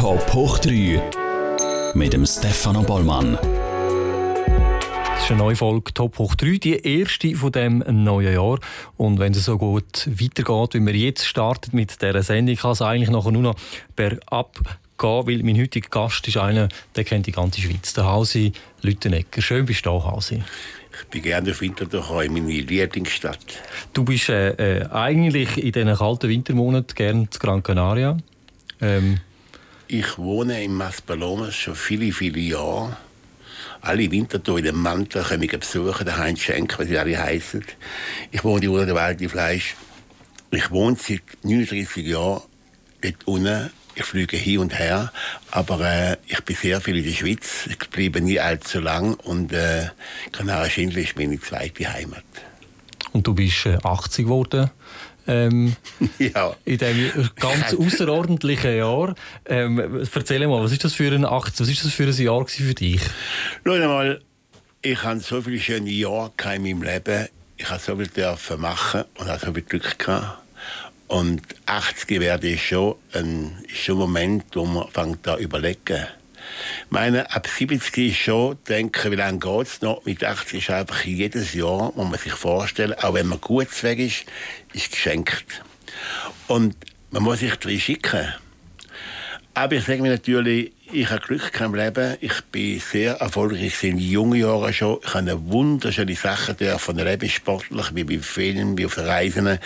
Top hoch 3 mit dem Stefano Bollmann. Das ist eine neue Folge Top hoch 3, die erste von dem neuen Jahr. Und wenn es so gut weitergeht, wie wir jetzt starten mit dieser Sendung, kann es eigentlich nachher nur noch bergab gehen, weil mein heutiger Gast ist einer, der kennt die ganze Schweiz, der Hausi Lüttenegger. Schön bist du da, Hausi. Ich bin gerne auf Winterthur, in meine Lieblingsstadt. Du bist äh, äh, eigentlich in diesen kalten Wintermonaten gerne zu Gran Canaria. Ähm. Ich wohne in Maspalomas schon viele, viele Jahre. Alle Winterthur in dem Mantel können mich besuchen, der Heinz Schenk, wie sie alle heißen. Ich wohne unter der Welt Fleisch. Ich wohne seit 39 Jahren dort unten ich fliege hin und her, aber äh, ich bin sehr viel in der Schweiz. Ich bleibe nie allzu lang und äh, Kanarien-Schindel ist meine zweite Heimat. Und du bist äh, 80 geworden? Ähm, ja. In diesem ganz außerordentlichen Jahr. Ähm, erzähl mal, was ist das für ein 80, was ist das für ein Jahr für dich? Schau mal, ich habe so viele schöne Jahre in meinem Leben. Ich habe so viel dürfen machen und habe so viel Glück gehabt. Und 80 werde ich schon ein, ist schon ein Moment, wo man fängt da überlegen. Ich meine, ab 70 ist schon, denke, wie lange geht es noch? Mit 80 ist einfach jedes Jahr, muss man sich vorstellen, auch wenn man gut weg ist, ist geschenkt. Und man muss sich drin schicken. Aber ich sage mir natürlich, ich habe Glück im Leben. Ich bin sehr erfolgreich in jungen Jahren schon. Ich habe wunderschöne Sachen von erleben, sportlich, wie beim Film, wie auf Reisen.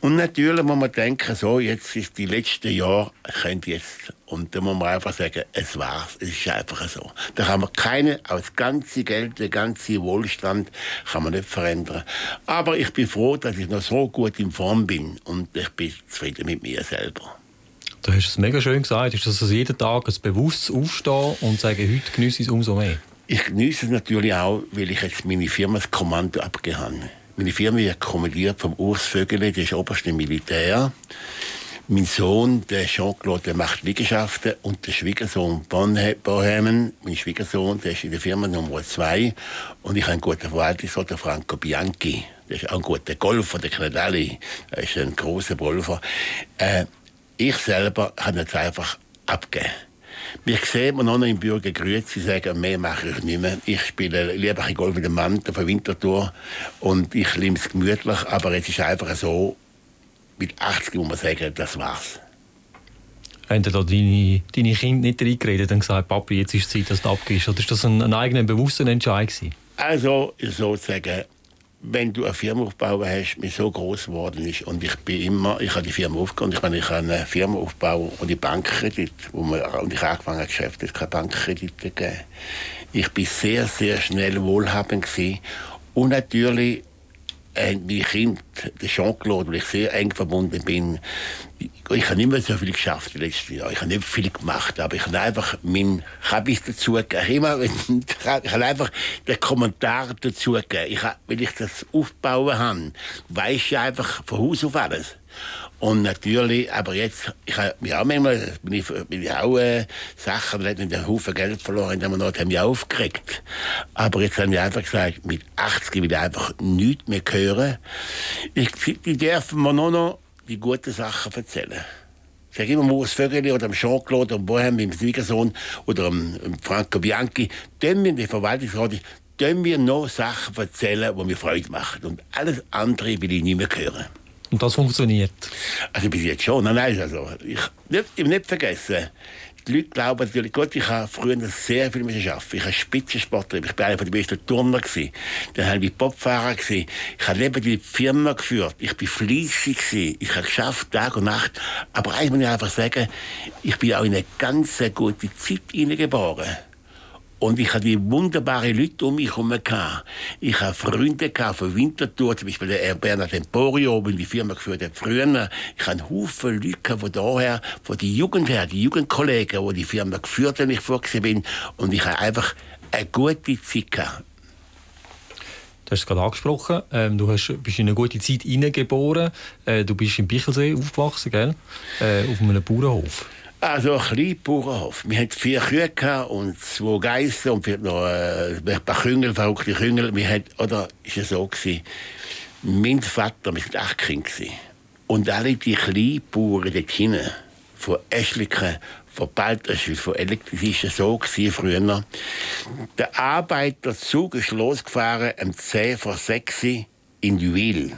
Und natürlich muss man denken, so, jetzt ist die letzten Jahre, könnte jetzt. Und da muss man einfach sagen, es war's. Es ist einfach so. Da kann man keine, auch das ganze Geld, der ganze Wohlstand, kann man nicht verändern. Aber ich bin froh, dass ich noch so gut in Form bin. Und ich bin zufrieden mit mir selber. Du hast es mega schön gesagt. Ist das also jeden Tag ein bewusstes Aufstehen und sagen, heute genieße ich es umso mehr? Ich genieße es natürlich auch, weil ich jetzt meine Firma das Kommando abgegeben habe. Meine Firma wird kommandiert vom Urs Vögele, der ist oberste Militär. Mein Sohn, der Jean-Claude, der macht Liegenschaften und der Schwiegersohn Bohemen, mein Schwiegersohn, der ist in der Firma Nummer zwei und ich habe einen guten Verwaltungsrat, der Franco Bianchi. Der ist auch ein guter Golfer, der kennt alle. Er ist ein großer Golfer. Äh, ich selber habe jetzt einfach abgegeben. Mich sehen wir noch im Bürger Grüezi sagen, mehr mache ich nicht mehr. Ich spiele lieber ein Golf mit dem Mann auf der Wintertour und ich liebe es gemütlich, aber es ist einfach so, mit 80 muss man sagen, das war's. Haben da deine, deine Kinder nicht reingeredet und gesagt, Papi, jetzt ist es Zeit, dass du abgehst? Oder ist das ein, ein eigener, bewusster Entscheid gewesen? Also, sozusagen, wenn du eine Firma aufbauen hast, die so groß geworden ist. Und ich bin immer, ich habe die Firma aufgebaut, ich meine, ich habe eine Firma aufbauen und die Bankkredit, wo man, und ich habe angefangen Geschäfte, es keine Bankkredite gegeben. Ich bin sehr, sehr schnell wohlhabend gewesen. Und natürlich äh, mein Kind, Jean-Claude, weil ich sehr eng verbunden bin, ich habe nicht mehr so viel geschafft die letzten Jahre. Ich habe nicht viel gemacht, aber ich habe einfach mein Habis dazu gegeben. Ich habe einfach den Kommentar dazu gegeben. Ich habe, wenn ich das aufbauen habe, weiß ich einfach von Haus auf alles. Und natürlich, aber jetzt, ich habe mich auch manchmal, bin ich, bin ich auch äh, Sachen, da einen Haufen Geld verloren, haben wir haben mich aufgeregt. Aber jetzt haben wir einfach gesagt, mit 80 will ich einfach nichts mehr hören. Ich, die dürfen mir nur noch die guten Sachen erzählen. Ich sage immer Moos Vögeli oder Jean-Claude und Bohem, meinem Schwiegersohn oder Franco Bianchi, dem in der Verwaltungsrat, können wir noch Sachen erzählen, die mir Freude machen. Und alles andere will ich nicht mehr hören. Und das funktioniert? Also bis jetzt schon. Nein, nein, also ich, nicht, ich nicht vergessen, die Leute glauben natürlich, gut, ich habe früher sehr viel arbeiten. Ich habe Spitzensportler, ich war einer der besten Turner. Gewesen. Dann habe ich Popfahrer. Gewesen. Ich habe neben die Firma geführt. Ich war fleissig. Gewesen. Ich habe geschafft, Tag und Nacht. Aber eins muss ich einfach sagen, ich bin auch in eine ganz gute Zeit hineingeboren. Und ich hatte wunderbare Leute um mich herum. Ich hatte Freunde von Winterthur, zum Beispiel der Bernhard Emporio, der die Firma geführt hat früher. Ich hatte Haufen Leute von daher, von der Jugend her, die Jugendkollegen, die die Firma geführt haben, ich vorgesehen bin. Und ich hatte einfach eine gute Zeit gehabt. Du hast es gerade angesprochen, ähm, du hast, bist in eine gute Zeit hineingeboren. Äh, du bist im Bichelsee aufgewachsen, gell? Äh, auf einem Bauernhof. Also ein kleiner Bauernhof. Wir hatten vier Kühe und zwei Geissen und noch äh, ein paar Küngel, verrückte Küngel. Wir hatten, oder ist es so gewesen, mein Vater, wir waren acht Kinder. Und alle die kleinen Bauern dort hinten, von Eschliken, von Balterschwil, von Elektrischen so gewesen früher. Der Arbeiterzug ist losgefahren am 10 vor 6 in Juwil.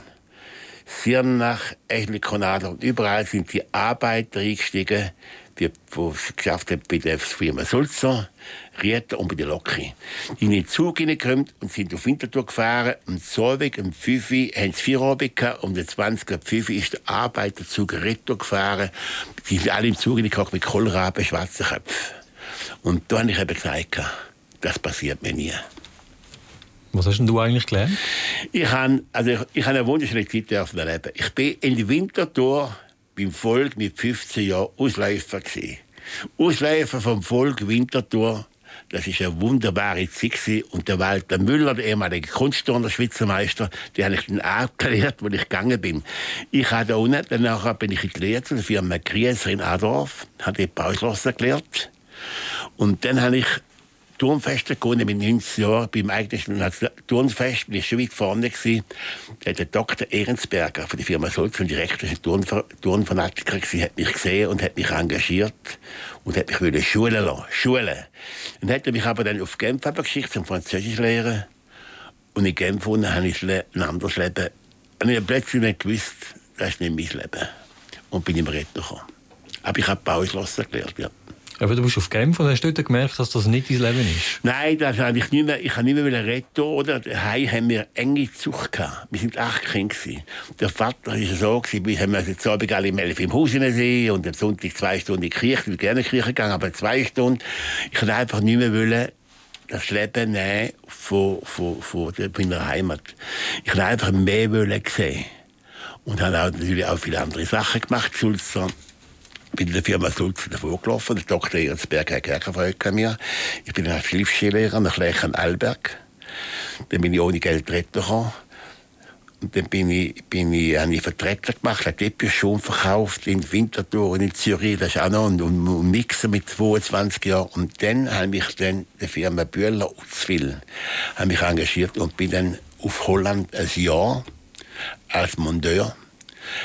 Sirnach, Eschlikonadel und überall sind die Arbeiter eingestiegen, die, die es geschafft haben bei der Firma Sulzer, Rieter und bei der Loki. Die in den Zug hineingekommen und sind auf Winterthur gefahren. Am Solweg, am 5 Uhr, haben sie vier Abend gehabt. Um den 20 Uhr, 5 Uhr ist der Arbeiterzug Retour gefahren. Die sind alle im Zug hineingekommen mit Kohlraben, schwarzen Köpfen. Und da habe ich eben gesagt, das passiert mir nie. Was hast denn du eigentlich gelernt? Ich habe, also ich, ich habe eine wunderschöne Zeit erleben. Ich bin in Winterthur beim Volk mit 15 Jahren Ausläufer gewesen. Ausläufer vom Volk Winterthur. Das ist eine wunderbare Zeit Und der Walter Müller, der ehemalige Kunstturner, Schweizer Meister, der habe ich dann abgelehrt, wo ich gegangen bin. Ich habe da unten, danach bin ich in die Lehre zu der Firma Grieser in Adorf, habe die Bauschlosser gelehrt. Und dann habe ich Turnfeste gegangen mit 19 Jahren. Beim eigentlichen Turnfest bin ich schon weit vorne gewesen. Der Dr. Ehrensberger von der Firma Solz und Direktor, ein Turn, Turnfanatiker gewesen, hat mich gesehen und hat mich engagiert und hat mich wieder schulen lassen. Schulen. Und hat mich aber dann auf Genf geschickt zum Französisch lehren. Und in Genf habe ich ein anderes Leben. Und ich habe plötzlich nicht gewusst, das ist nicht mein Leben. Und bin im Retter gekommen. Aber ich habe Bauschlosser gelernt, ja. Aber du bist auf Genf und hast dort gemerkt, dass das nicht dein Leben ist? Nein, das habe ich nicht mehr, ich habe nicht mehr retten oder? Daheim haben wir enge Zucht gehabt. Wir sind acht Kinder. Der Vater war so, gewesen, wir haben also zu Abend alle im Elf im Haus sehen und am Sonntag zwei Stunden in die Kirche. Ich bin gerne in die Kirche gegangen, aber zwei Stunden. Ich wollte einfach nicht mehr wollen, das Leben nehmen von, von, von meiner Heimat. Ich wollte einfach mehr wollen sehen. Und habe natürlich auch viele andere Sachen gemacht, Schulzer bin in der Firma Sulzen davor gelaufen. Der Dr. Ehrensberg hat Kerkerfreund an mir. Ich bin als Hilfsskilehrer nach Lechen Alberg. Dann bin ich ohne Geld retten gekommen. Und dann bin ich, bin ich, habe ich Vertreter gemacht, habe Teppich schon verkauft in Winterthur und in Zürich, das ist auch noch, und, und, und Mixer mit 22 Jahren. Und dann habe ich dann die Firma Bühler Uzwil mich engagiert und bin dann auf Holland ein Jahr als Mondeur.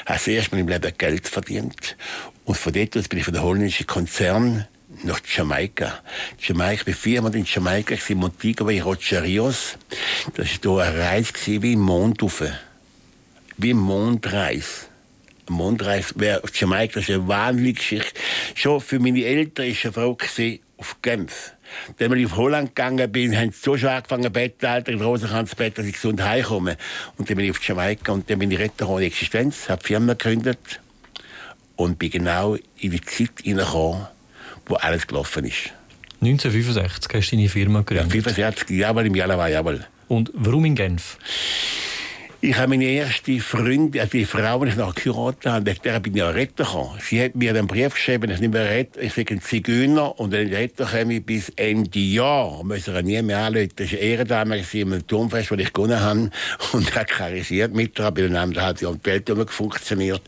Habe das erste Mal im Leben Geld verdient und von dort aus bin ich von der holländischen Konzern nach Jamaika. Jamaika, ich war viermal in Jamaika, in Montego bei Rocha Rios. Das war eine Reise wie im Mond rauf. Wie Mondreis. Mondreis, auf Jamaika, das ist eine wahnsinnige Geschichte. Schon für meine Eltern war eine Frau auf Genf. Als ich auf Holland gegangen bin, haben sie so schon angefangen, Bettalter, in Rosenkranzbett, dass ich gesund heimkomme. Und dann bin ich auf Jamaika und dann bin ich Retter ohne Existenz, habe Firma gegründet und bin genau in die Zeit hineingekommen, wo alles gelaufen ist. 1965 hast du deine Firma gegründet? Ja, 65, jawohl, im Januar, jawohl. Und warum in Genf? Ich habe meine erste Freundin, also die Frau, die ich noch geheiratet habe, mit der bin ich auch retten gekommen. Sie hat mir einen Brief geschrieben, ich nicht mehr retten, ich sage ein Zigeuner und wenn ich retten komme bis Ende Jahr, muss er nie mehr anrufen. Das war eine Ehrendame im Turmfest, das ich gewonnen habe und hat karisiert mit ihr, bei einem halben Jahr die Welt funktioniert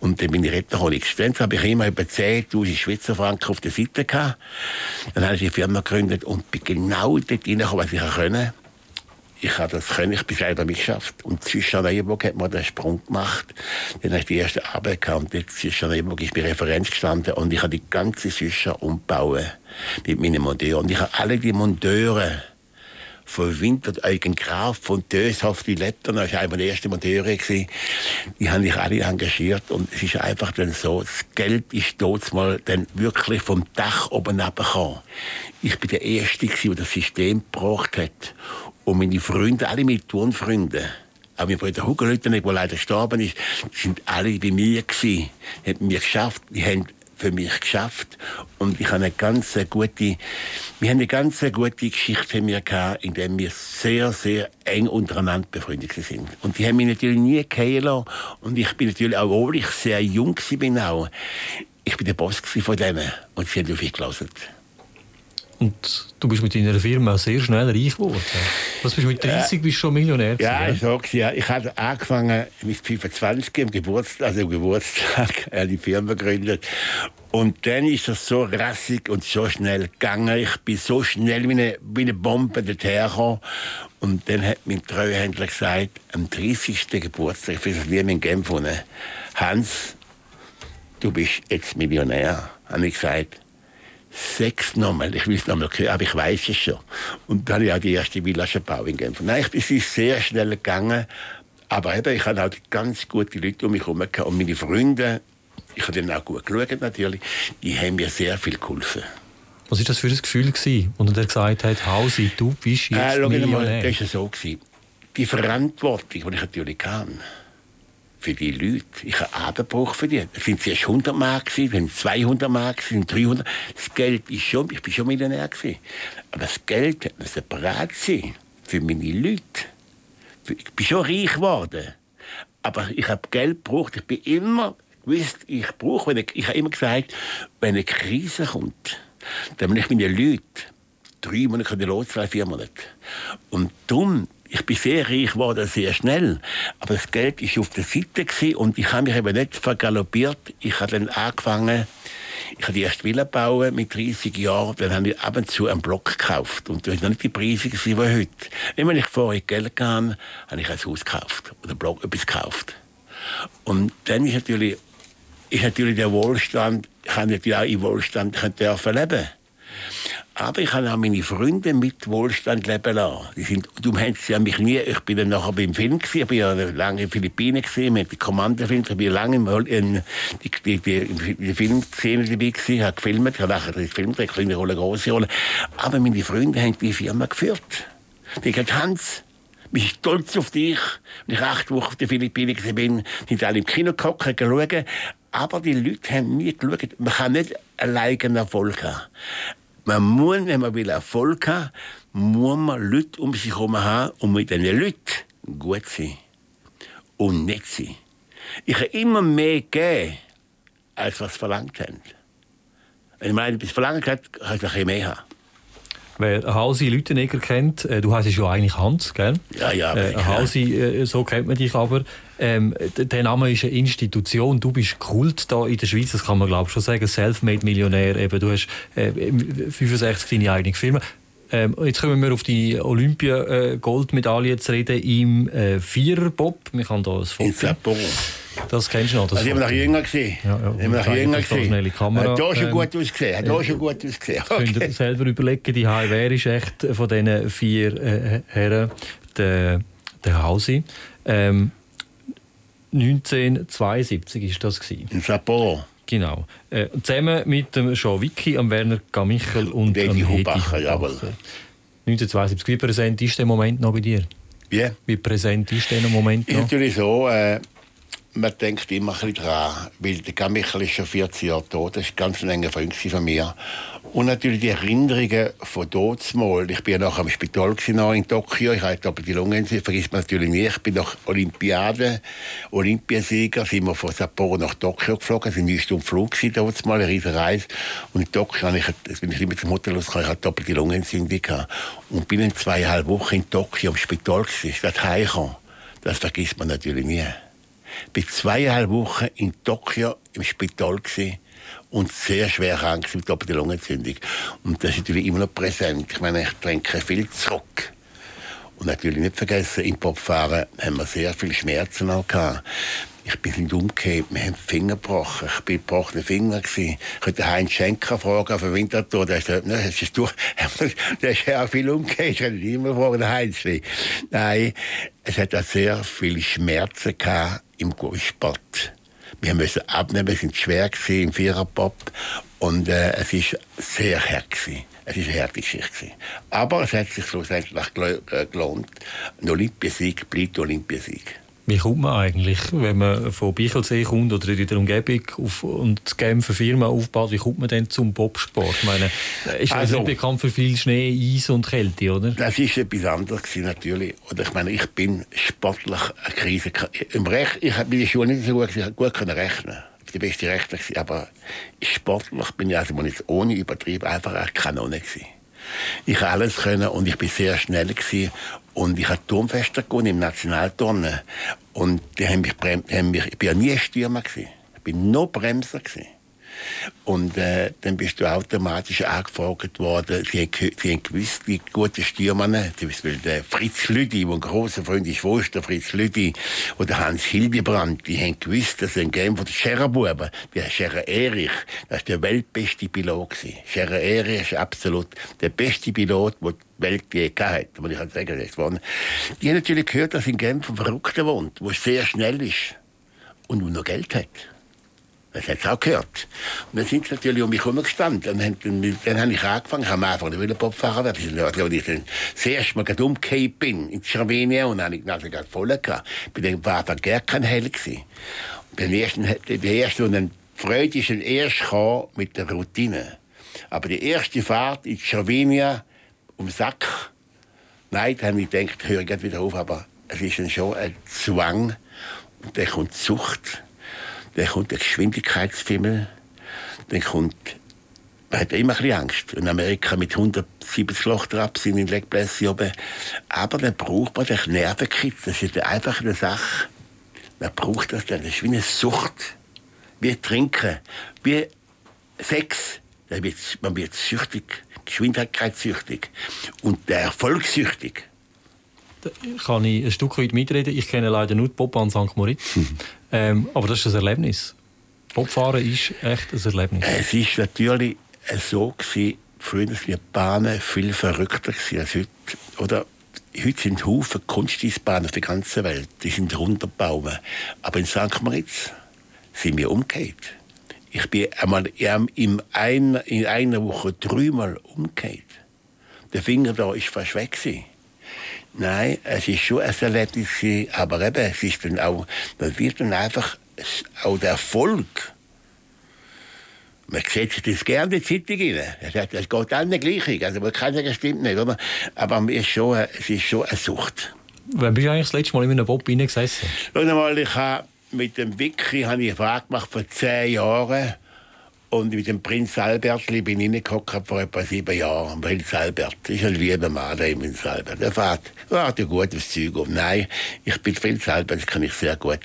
und dann bin ich retten gekommen. Dann habe ich immer über 10'000 Schweizer Franken auf der Seite gehabt. Dann habe ich die Firma gegründet und bin genau dort reingekommen, was ich können ich habe das können, ich bin selber mitgeschafft. Und zwischen Neuburg hat man den Sprung gemacht. Dann habe ich die erste Arbeit gehabt. Und jetzt zwischen Neuburg ist bei Referenz gestanden. Und ich habe die ganze Süscher umbauen mit meinen Monteuren. Und ich habe alle die Monteure von Winter, Eugen Graf, von Döshoff, die Lettern, das war einer der ersten Monteure, die haben sich alle engagiert und es ist einfach dann so, das Geld ist dort mal dann wirklich vom Dach oben abgekommen. Ich bin der Erste, der das System gebracht hat und meine Freunde, alle meine Turnfreunde, auch mein Bruder Hugo Lüttenegg, der leider gestorben ist, sind alle bei mir gewesen, haben mir geschafft, die haben für mich geschafft und ich habe eine ganz gute, wir haben eine ganz gute Geschichte mir gehabt, in der wir sehr, sehr eng untereinander befreundet sind. Und die haben mich natürlich nie kennengelernt und ich bin natürlich, auch obwohl ich sehr jung war, auch, ich bin der Boss von denen und sie haben auf mich gelassen. Und du bist mit deiner Firma sehr schnell reich geworden. Was bist du mit 30 bist schon Millionär Ja, ich sag's ja. Ich habe angefangen mit 25 im Geburtstag, also im Geburtstag, die Firma gegründet. Und dann ist das so rassig und so schnell gegangen. Ich bin so schnell wie eine, wie eine Bombe dorthin Und dann hat mein Treuhändler gesagt, am 30. Geburtstag, für das Leben in Genf, Hans, du bist jetzt Millionär, habe ich gesagt, sechs nochmal, ich will es nochmal hören, aber ich weiß es schon. Und dann habe ich auch die erste Villa schon gebaut in Genf. Nein, es ist sehr schnell gegangen, aber eben, ich hatte auch ganz gute Leute um mich herum und meine Freunde, ich habe denen auch gut geschaut natürlich, die haben mir sehr viel geholfen. Was war das für ein Gefühl, gewesen, als er gesagt hat, Hausi, du bist jetzt äh, Millionär? Das war so. Gewesen. Die Verantwortung, die ich natürlich kann, für die Leute. Ich habe Abenbruch verdient. Es sind zuerst 100 Mark, dann 200 Mark, dann 300. Das Geld ist schon, ich bin schon Millionär gewesen. Aber das Geld muss bereit sein für meine Leute. Ich bin schon reich geworden. Aber ich habe Geld gebraucht. Ich bin immer gewusst, ich brauche, wenn ich, ich habe immer gesagt, wenn eine Krise kommt, dann bin ich meine Leute drei Monate loszahlen, vier Monate. Und darum ich bin sehr reich geworden, sehr schnell. Aber das Geld war auf der Seite und ich habe mich eben nicht vergaloppiert. Ich habe dann angefangen, ich habe die erste Villa bauen mit 30 Jahren. Dann habe ich ab und zu einen Block gekauft. Und das war nicht die Preise wie heute. Immer wenn ich vorher Geld hatte, habe ich ein Haus gekauft oder Block etwas gekauft. Und dann ist natürlich, ist natürlich der Wohlstand, ich habe natürlich auch im Wohlstand dürfen leben aber ich habe auch meine Freunde mit Wohlstand leben lassen. Die sind, du hättest ja mich nie, ich bin dann nachher beim Film gewesen, ich bin ja lange in den Philippinen gesehen, mit dem Kommandofilm, ich bin lange in, die, die, die Filmszene dabei gewesen, habe gefilmt, ich habe nachher den Film gedreht, kleine Rolle, große Rolle. Aber meine Freunde haben die Firma geführt. Die haben gesagt, Hans, ich bin stolz auf dich. Wenn ich acht Wochen auf den Philippinen bin, sind alle im Kino geguckt, geschaut. Aber die Leute haben nie geschaut. Man kann nicht alleine Erfolg haben. Man muss, wenn man will Erfolg haben muss man Leute um sich herum haben und mit diesen Leuten gut sein und nicht sein. Ich habe immer mehr gegeben, als was verlangt haben. Wenn man etwas verlangt hat, kann ich mehr haben. Wer Hausi Lütenegger kennt, äh, du heißt ja eigentlich Hans, gell? Ja, ja. Äh, Hausi, äh, so kennt man dich aber. Ähm, der Name ist eine Institution. Du bist Kult da in der Schweiz, das kann man glaube ich schon sagen. Selfmade-Millionär. Eben, du hast äh, 65 deine eigene Firma. Ähm, jetzt kommen wir auf die Olympia-Goldmedaille zu reden im äh, Viererbob. Wir haben da ein Foto. Das kennst du noch. Das also, ich noch jünger. Gewesen. Ja, ja. Ich noch jünger. Schnelle Kamera. Hat hier schon ähm, gut ausgesehen. Hat hier schon gut ausgesehen. Okay. Könnt ihr selber überlegen, die HI, wer ist echt von diesen vier äh, Herren der, der Hausi? Ähm, 1972 war das. Gewesen. In Sapporo. Genau. Äh, zusammen mit dem Jean Vicky, am Werner Gamichel und Hedi Hubacher. Jawohl. 1972. Wie präsent ist der Moment noch bei dir? Yeah. Wie präsent ist der Moment noch? Ist natürlich so, äh, man denkt immer ein bisschen dran, weil der Gamichel ist schon 14 Jahre tot, das ist ganz ein enger Freund von mir. Und natürlich die Erinnerungen von dort mal. Ich ja noch am Spital in Tokio, ich hatte aber die Lungen, vergisst man natürlich nicht. Ich bin nach Olympiade, Olympiasieger, sind wir von Sapporo nach Tokio geflogen, war ein neun Stunden Flug mal, eine riesige Reise. Und in Tokio ich, bin ich immer zum Hotel losgekommen, ich hatte doppelte Lungenentzündung Und bin in zweieinhalb Wochen in Tokio am Spital gewesen, das heimgekommen. Das vergisst man natürlich nie. Bin zweieinhalb Wochen in Tokio im Spital und sehr schwer krank mit doppelter Lungenentzündung. Und das ist natürlich immer noch präsent. Ich meine, ich trinke viel zurück. Und natürlich nicht vergessen, im Popfahren haben wir sehr viele Schmerzen auch gehabt. Ich bin nicht umgekehrt, wir haben Finger gebrochen. Ich bin gebrochene Finger gewesen. Ich könnte Heinz Schenker fragen der Winterthur. Der ist, ne, das ist durch, der ist ja auch viel umgekehrt. Ich könnte immer fragen, Heinz. Nein, es hat auch sehr viele Schmerzen gehabt im Golfsport. Wir müssen abnehmen, wir sind schwer im Viererpop und äh, es ist sehr hart gewesen. Es war eine harte Geschichte. Aber es hat sich schlussendlich äh, gelohnt. Ein Olympiasieg bleibt Olympiasieg. Wie kommt man eigentlich, wenn man von Bichelsee kommt oder in der Umgebung auf, und die Genfer Firma aufbaut, wie kommt man denn zum Bobsport? Ich meine, ist also, nicht bekannt für viel Schnee, Eis und Kälte, oder? Das ist etwas anderes natürlich. Oder ich meine, ich bin sportlich eine Krise. Im Rech, ich habe in der Schule nicht so gut, ich gut können rechnen. Der beste gewesen, aber sportlich bin ich also nicht ohne Übertrieb einfach eine Kanone gewesen. Ich habe alles können und ich bin sehr schnell gewesen. Und ich habe Turmfester gewonnen im Nationalturnen. Und die haben mich, haben mich, ich bin ja nie Stürmer gewesen. Ich bin nur Bremser gewesen. Und äh, dann bist du automatisch angefragt worden. Sie haben, gewusst, die guten Stürmer, zum Beispiel der Fritz Lüdi, der ein großer Freund ist, wo ist der Fritz Lüdi, oder Hans Hildebrand, die haben gewusst, dass ein Game von der Schererbuben, der Scherer Erich, das ist der weltbeste Pilot gewesen. Scherer Erich ist absolut der beste Pilot, den die Welt je hat. Ich kann sagen, war. Die haben natürlich gehört, dass in Genf ein Verrückter wohnt, der sehr schnell ist und noch Geld hat. Das hat es auch gehört. Und dann sind sie natürlich um mich herumgestanden. Und dann, dann, dann habe ich angefangen, ich habe am Anfang nicht Popfahrer werden. Als ich dann das erste Mal umgekehrt bin, in Slowenien, und dann habe ich die Nase voll gehabt. Dann war einfach gar kein Hell gewesen. Und der erste, der erste, und dann Freude ist erst mit der Routine. Aber die erste Fahrt in Slowenien, um Sack, nein, da habe ich gedacht, höre ich wieder auf, aber es ist dann schon ein Zwang, und dann kommt Zucht dann kommt der Geschwindigkeitsfimmel, dann kommt man hat immer ein bisschen Angst. In Amerika mit 170 Loch drauf sind in Legblässe oben. Aber dann braucht man den Nervenkitzel. Das ist einfach eine Sache. Man braucht das dann. Das ist wie eine Sucht. Wie Trinken. Wie Sex. Man wird süchtig. Geschwindigkeitssüchtig. Und der Erfolgssüchtig kann ich ein Stück weit mitreden. Ich kenne leider nur die Bobbahn St. Moritz. Ähm, aber das ist ein Erlebnis. Bobfahren ist echt ein Erlebnis. Es ist natürlich so gewesen, früher waren die Bahnen viel verrückter als heute. Oder heute sind Haufen Kunsteisbahnen auf der ganzen Welt. Die sind runtergebaut. Aber in St. Moritz sind wir umgekehrt. Ich bin einmal in einer, in einer Woche dreimal umgekehrt. Der Finger da ist fast weg. Gewesen. Nein, es ist schon ein Erlebnis, aber eben, es ist dann auch, man wird dann einfach auch der Erfolg. Man sieht das gerne in die Zeitung rein. Das geht allen gleich. Also man kann sagen, das stimmt nicht. Oder? Aber es ist, schon, es ist schon eine Sucht. Wann bist du eigentlich das letzte Mal in einem Bob reingesessen? ich habe mit dem Vicky habe ich eine Frage gemacht vor zehn Jahren. Und mit dem Prinz Albert bin ich vor etwa sieben Jahren. Prinz Albert ist ein lieber Mann, der Prinz Albert. Der fährt, fährt ja gut aufs Zeug um. Nein, ich bin Prinz Albert, das kann ich sehr gut.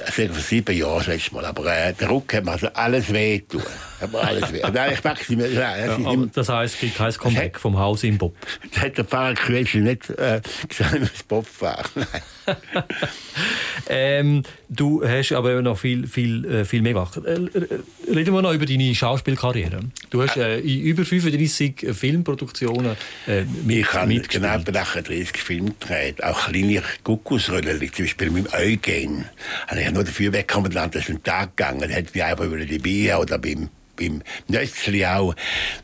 Also vor sieben Jahren das letzte Mal. Aber äh, der Rücken hat mir also alles weh tun. alles weh. Nein, ich mag es nicht mehr. Nein, ja, das heisst, es gibt kein Comeback vom Haus im Bob. Das hat der Pfarrer Kröschel nicht äh, gesagt, das Bob fahren. ähm, du hast aber noch viel, viel, äh, viel mehr gemacht. Äh, reden wir noch über deine Schauspielkarriere. Du hast äh, in über 35 Filmproduktionen äh, mit, Ich habe genau 38 Filme gedreht, auch kleine Guckusrollen, zum Beispiel mit dem Eugen. Habe ich nur dafür weggekommen, dass es einen Tag gegangen hätte, wie einfach über die Bier oder beim, beim Nötzli auch.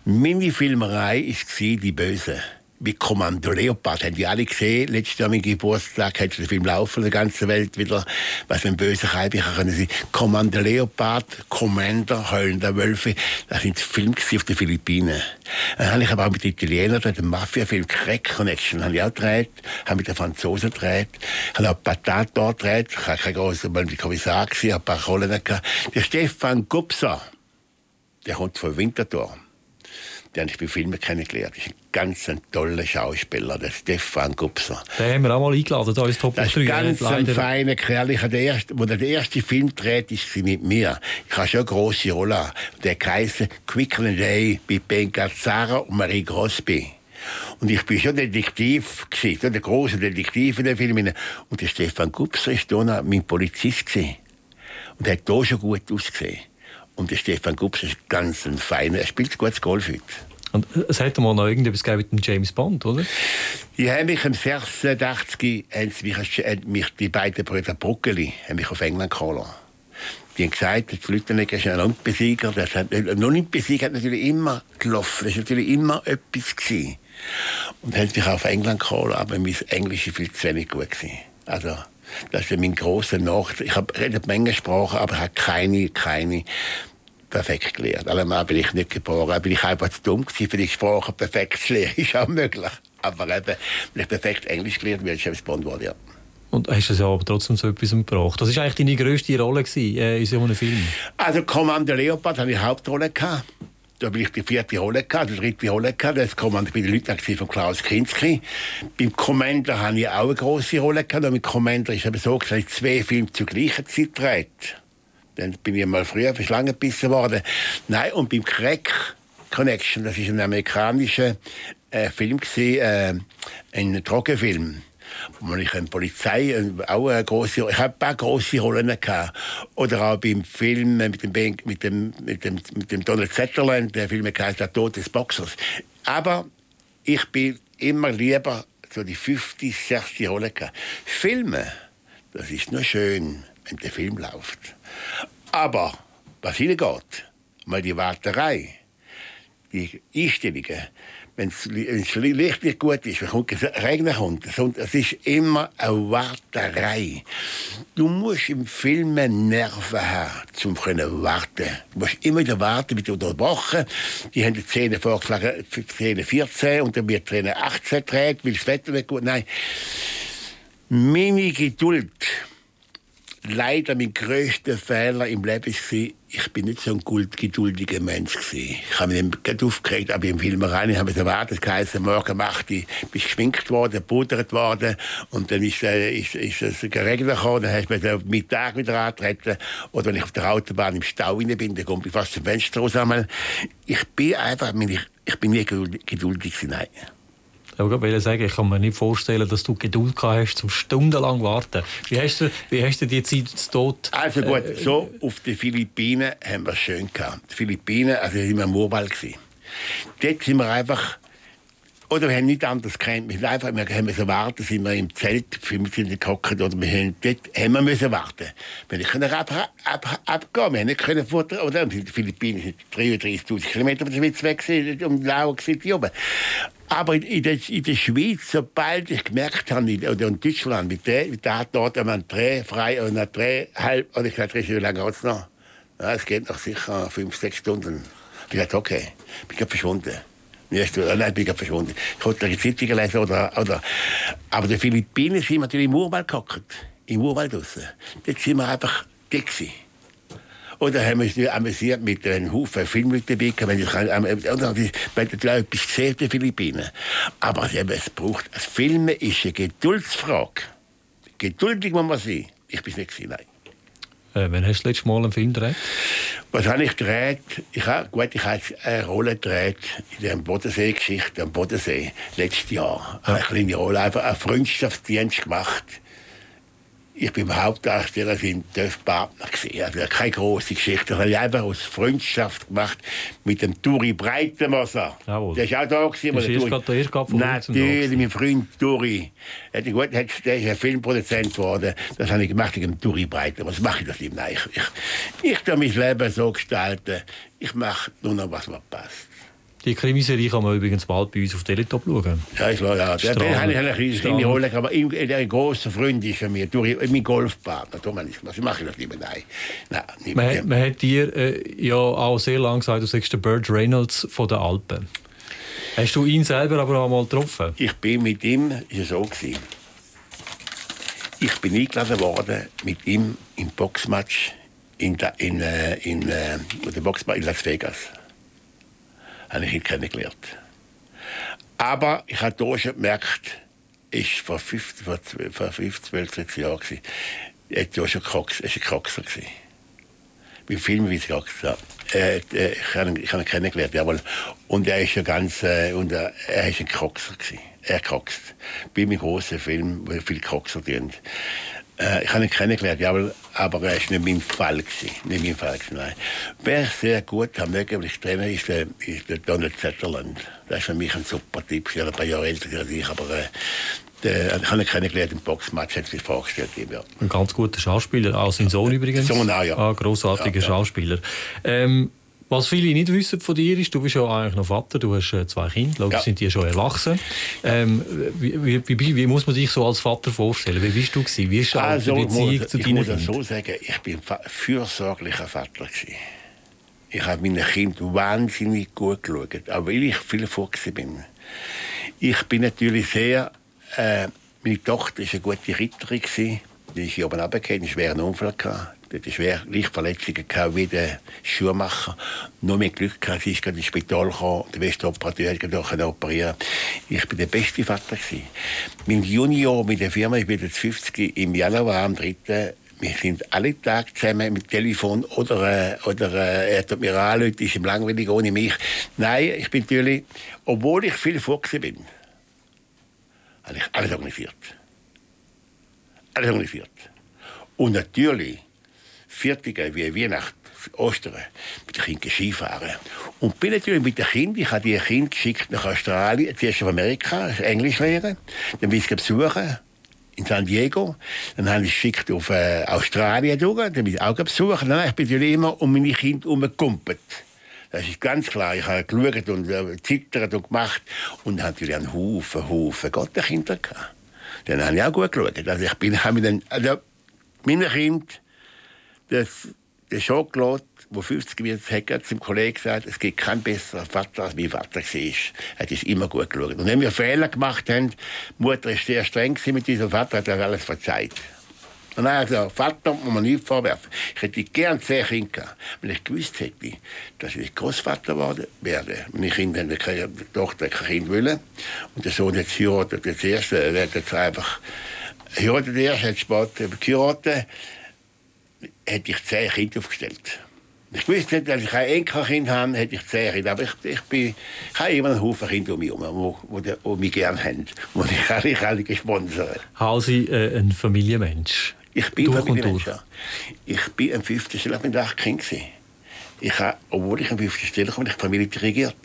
Meine Filmerei war «Die Böse» wie Kommando Leopard. Haben die alle gesehen? Letztes Jahr mein Geburtstag hat der Film laufen, der ganzen Welt wieder. Was ein böser Kalb können sie. Kommando Leopard, Commander, Heulender Wölfe. Das sind Filme auf den Philippinen. Dann habe ich aber auch mit den Italienern den Mafia-Film Crack Connection habe ich auch gedreht. Habe mit den Franzosen gedreht. Habe auch Patat dort gedreht. Ich war kein grosser Kommissar, gewesen, habe ein paar Rollen gehabt. Der Stefan Gupser, der kommt von Winterthur. Den habe ich bei Filmen kennengelernt. Das ist ein ganz ein toller Schauspieler, der Stefan Gupser. Den haben wir auch mal eingeladen, da ist Top Das ist ganz ein feiner Kerl. Ich der erste, wo der erste Film dreht, ist mit mir. Ich habe schon eine grosse Rolle. Der heisst Quick and Day bei Ben Gazzara und Marie Grosby. Und ich bin schon Detektiv gewesen, der große Detektiv in den Filmen. Und der Stefan Gupser war da mein Polizist gewesen. Und er hat hier schon gut ausgesehen. Und der Stefan Gups ist ganz ein feiner, er spielt gutes Golf heute. Und es hätte mal noch irgendetwas mit dem James Bond, oder? Ich habe mich im 86 haben mich, haben mich die beiden Brüder Bruckeli haben mich auf England geholt. Die haben gesagt, das Lüttenegger ist ein Olympiasieger. Das hat, ein Olympiasieger hat natürlich immer gelaufen. Das war natürlich immer etwas. Gewesen. Und haben mich auf England geholt, aber mein Englisch war viel zu wenig gut. Gewesen. Also, das ist mein grosser Nachteil. Ich habe eine Menge Sprachen, aber ich habe keine, keine perfekt gelernt. Allemal bin ich nicht geboren, bin ich einfach zu dumm gewesen, für die Sprache perfekt zu lernen. Ist auch möglich. Aber eben, wenn ich perfekt Englisch gelernt wäre ich James Bond geworden, ja. Und hast du es ja aber trotzdem so etwas gebracht? Das war eigentlich deine grösste Rolle gewesen, äh, in so einem Film? Also Kommando Leopard hatte ich Hauptrolle gehabt. Da bin ich die vierte Rolle gehabt, die dritte Rolle gehabt. Das Kommando bei den Leuten von Klaus Kinski. Beim Commander hatte ich auch eine große Rolle gehabt. Und mit Commander ist es so, dass ich zwei Filme zur gleichen Zeit dreht Dann bin ich mal früher für Schlangen gebissen worden. Nein, und beim Crack Connection, das ist ein amerikanischer äh, Film, gewesen, äh, ein Drogenfilm wo ich in Polizei auch eine große, ich habe ein paar große Rollen gehabt. Oder auch beim Film mit dem, mit dem, mit dem, mit dem Donald Sutherland, der Film heißt Der Tod des Boxers. Aber ich bin immer lieber so die 50, 60 Rollen gehabt. Filme, das ist nur schön, wenn der Film läuft. Aber was hingeht, mal die Warterei, die Einstellungen, wenn das Licht nicht gut ist, wenn Regen kommt, es ist immer eine Warterei. Du musst im Film Nerven haben, um zu warten. Du musst immer wieder warten, mit unterbrochen. Die haben die Szene vorgeschlagen, Szene 14 und dann wird Szene 18 gedreht, weil das Wetter nicht gut Nein. Meine Geduld leider mein größter Fehler im Leben war, ich bin nicht so ein geduldiger Mensch gewesen. Ich habe mich nicht aufgeregt, aber im Film rein habe ich erwartet, geheißen, morgen macht ich, bist geschminkt worden, gepudert worden und dann ist, äh, ist, ist es geregnet gekommen, dann hast du mich Mittag wieder antreten oder wenn ich auf der Autobahn im Stau rein bin, dann komme ich fast zum Fenster raus. Ich bin einfach, ich, ich bin nie geduldig gewesen, nein. Ich wollte sagen, ich kann mir nicht vorstellen, dass du Geduld hast, zum stundenlang warten. Wie hast du, wie hast du die Zeit tot? Also gut, äh, so auf den Philippinen haben wir es schön gehabt. Die Philippinen, also wir waren im Urwald. Dort sind wir einfach oder wir haben nicht anders gekannt. Wir, einfach, wir haben müssen warten, sind wir im Zelt für mich gehockt oder wir haben, dort haben wir müssen warten. Wir können ab, ab, abgehen, wir haben nicht können futtern, oder? Die Philippinen sind 33'000 Kilometer von der Schweiz weg gewesen, um Lauer gewesen, oben. Aber in der, in der Schweiz, sobald ich gemerkt habe, oder in Deutschland, mit der, mit der hat dort ein Dreh frei und ein Dreh halb, und ich dachte, wie lange geht es noch? Ja, es geht noch sicher fünf, sechs Stunden. Ich dachte, okay, bin ich verschwunden. Nicht, nein, bin ich verschwunden. Ich konnte die Zeitung lesen oder, oder. Aber die Philippinen sind natürlich im Urwald gehockt. Im Urwald draussen. Dort sind wir einfach dick. Oder haben wir uns amüsiert mit einem Haufen Filmen dabei, wenn ich, oder wir haben etwas gesehen, die Philippinen. Aber es braucht, das Filmen ist eine Geduldsfrage. Geduldig muss man sein. Ich bin nicht gewesen, nein. Äh, wann hast du das letzte Mal einen Film gedreht? Was habe ich gedreht? Ich habe, gut, ich habe eine Rolle gedreht in der Bodensee-Geschichte am Bodensee, letztes Jahr. Ja. Eine kleine Rolle, einfach einen Freundschaftsdienst gemacht ich bin Hauptdarsteller in Döf Partner gesehen. Also keine große Geschichte. Das habe ich einfach aus Freundschaft gemacht mit dem Turi Breitenwasser. Jawohl. Der ist auch da gewesen. Der ist gerade der erste von Natürlich, mein Freund Turi. Der ist ein Filmproduzent geworden. Das habe ich gemacht mit dem Turi Breitenwasser. Was mache ich das nicht? Nein, ich, ich, ich tue mein Leben so gestalten. Ich mache nur noch, was mir passt. Die Krimiserie kann man übrigens bald bei uns auf Teletop schauen. Ja, klar, ja. Der, der habe ich eine kleine Rolle, aber der große Freund ist von mir, durch mein Golfpartner. Das mache ich das lieber, nein. nein nicht man, man hat dir äh, ja auch sehr lange gesagt, du sagst der Burt Reynolds von den Alpen. Hast du ihn selber aber auch mal getroffen? Ich bin mit ihm, ist so gewesen. Ich bin eingeladen worden mit ihm im Boxmatch in, in, äh, in, in, äh, in, Boxmatch in Las Vegas habe ich ihn kennengelernt. Aber ich habe hier schon gemerkt, vor 15, vor 15 12, 16 Jahren. Er war schon Koks, er war. Gewesen. Beim Film, wie ich gesagt habe. Äh, äh, ich habe ihn, ich kennengelernt, jawohl. Und er ist ja ganz, äh, und er, er ist ein Kokser gewesen. Er kokst. Bei meinem großen Film, wo viele Kokser sind. Äh, ich habe ihn kennengelernt, ja, aber er war nicht mein Fall. Gewesen. Nicht mein Fall gewesen, nein. Wer sehr gut am möglich Trainer ist, der, ist der Donald Sutherland. Das ist für mich ein super Typ. Er ist ein paar Jahre älter als ich, aber äh, der, ich habe ihn kennengelernt im Boxmatch, hat sich vorgestellt. Ja. Ein ganz guter Schauspieler, auch sein Sohn übrigens. Sohn auch, ja. Ah, grossartiger ja, ja. Schauspieler. Ähm, was viele nicht wissen von dir ist, du bist ja eigentlich noch Vater, du hast äh, zwei Kinder, logisch ja. sind die schon erwachsen. Ähm, wie, wie, wie, muss man sich so als Vater vorstellen? Wie bist du gewesen? Wie ist also, die Beziehung muss, zu deinen Kindern? Ich muss so sagen, ich bin fürsorglicher Vater gewesen. Ich habe meinen Kindern wahnsinnig gut geschaut, auch weil ich viel vorgesehen bin. Ich bin natürlich sehr, äh, meine Tochter war eine gute Ritterin, die ist hier oben runtergefallen, einen schweren Unfall gehabt hatte schwer Lichtverletzungen wie der Schuhmacher. Nur mehr Glück gehabt, sie ist ins Spital gekommen, der beste Operateur hat operieren Ich bin der beste Vater gewesen. Mein Junior mit der Firma, ich bin jetzt 50, im Januar am 3. wir sind alle Tage zusammen mit Telefon oder, äh, oder er tut mir anrufen, ist ihm langweilig ohne mich. Nein, ich bin natürlich, obwohl ich viel Fuchs bin, habe ich alles organisiert. Alles organisiert. Und natürlich, Viertige wie Weihnachten, Ostern, mit den Kindern Skifahren. Und bin natürlich mit den Kindern, ich habe die Kinder geschickt nach Australien, zuerst auf Amerika, Englisch lernen, dann will ich besuchen in San Diego. Dann habe ich geschickt auf äh, Australien durch, dann bin ich auch besuchen. Nein, ich bin natürlich immer um meine Kinder herumgekumpelt. Das ist ganz klar. Ich habe geschaut und äh, zittert und gemacht und natürlich einen Haufen, Haufen Gottenkinder gehabt. Dann habe ich auch gut geschaut. Also ich bin, habe dann, also meine Kinder, das, der Schokolade, der 50 wird, hat zum Kollegen gesagt, es gibt keinen besseren Vater, als mein Vater war. Er hat es immer gut geschaut. Und wenn wir Fehler gemacht haben, die Mutter war sehr streng mit diesem Vater, hat er alles verzeiht. Und dann hat er gesagt, Vater muss man nicht vorwerfen. Ich hätte gern zehn Kinder gehabt, wenn ich gewusst hätte, dass ich Großvater werde. Meine Kinder haben keine Tochter kein Kind wollen. Und der Sohn hat geheiratet. Das erste, er hat jetzt einfach geheiratet, erst, hat geheiratet, hätte ich zehn Kinder aufgestellt. Ich wusste, dass ich ein Enkelkind habe, hätte ich zehn Kinder. Aber ich, ich, bin, ich habe immer einen Haufen Kinder um mich herum, die, mich gerne haben. Und ich alle, ich alle gesponsert. Hausi, äh, ein Familienmensch? Ich bin durch Familienmensch, ja. Ich bin ein fünfter Stelle, ich bin acht Kind Ich habe, obwohl ich ein fünfter Stelle komme, ich die Familie dirigiert.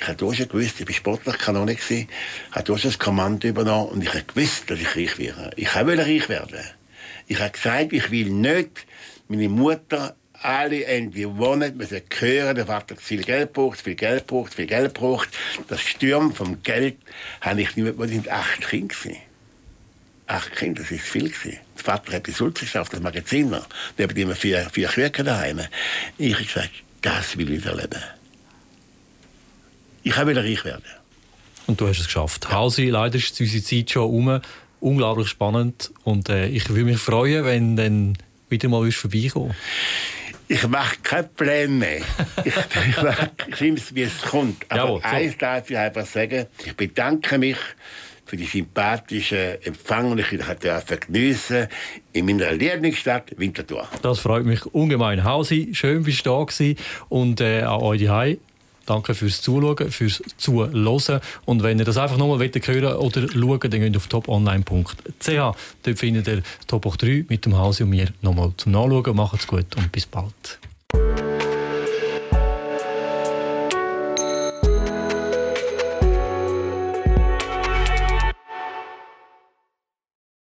Ich habe schon gewusst, ich bin Sportler, Kanone gewesen, habe schon das Kommando übernommen und ich habe gewusst, dass ich reich werde. Ich wollte reich werden. Ich habe gesagt, ich will nicht meine Mutter alle Ende wohnen, müssen hören, der Vater viel Geld braucht, viel Geld braucht, viel Geld braucht. Das Sturm vom Geld habe ich nicht mehr, sind acht Kinder Acht Kinder, das ist viel gewesen. Der Vater hat die Sulze geschafft, das Magazin noch. Der hat immer vier, vier Küken daheim. Ich habe gesagt, das will ich erleben. Ich will reich werden. Und du hast es geschafft. Ja. Hausi, leider ist unsere Zeit schon um. Unglaublich spannend. Und äh, ich würde mich freuen, wenn dann wieder mal vorbeikommen ich mache keine Pläne. ich, ich nehme es, wie es kommt. Aber Jawohl, so. eins darf ich einfach sagen, ich bedanke mich für die sympathische Empfang, die ich geniessen in meiner Lieblingsstadt Winterthur. Das freut mich ungemein. Hausi, schön, bist du da gewesen. Und äh, an euch daheim. Danke fürs Zuschauen, fürs Zuhören. Und wenn ihr das einfach nochmal hören oder schauen dann geht auf toponline.ch. Dort findet ihr Top 3 mit dem Hausi und mir nochmal zum Nachschauen. Macht's gut und bis bald.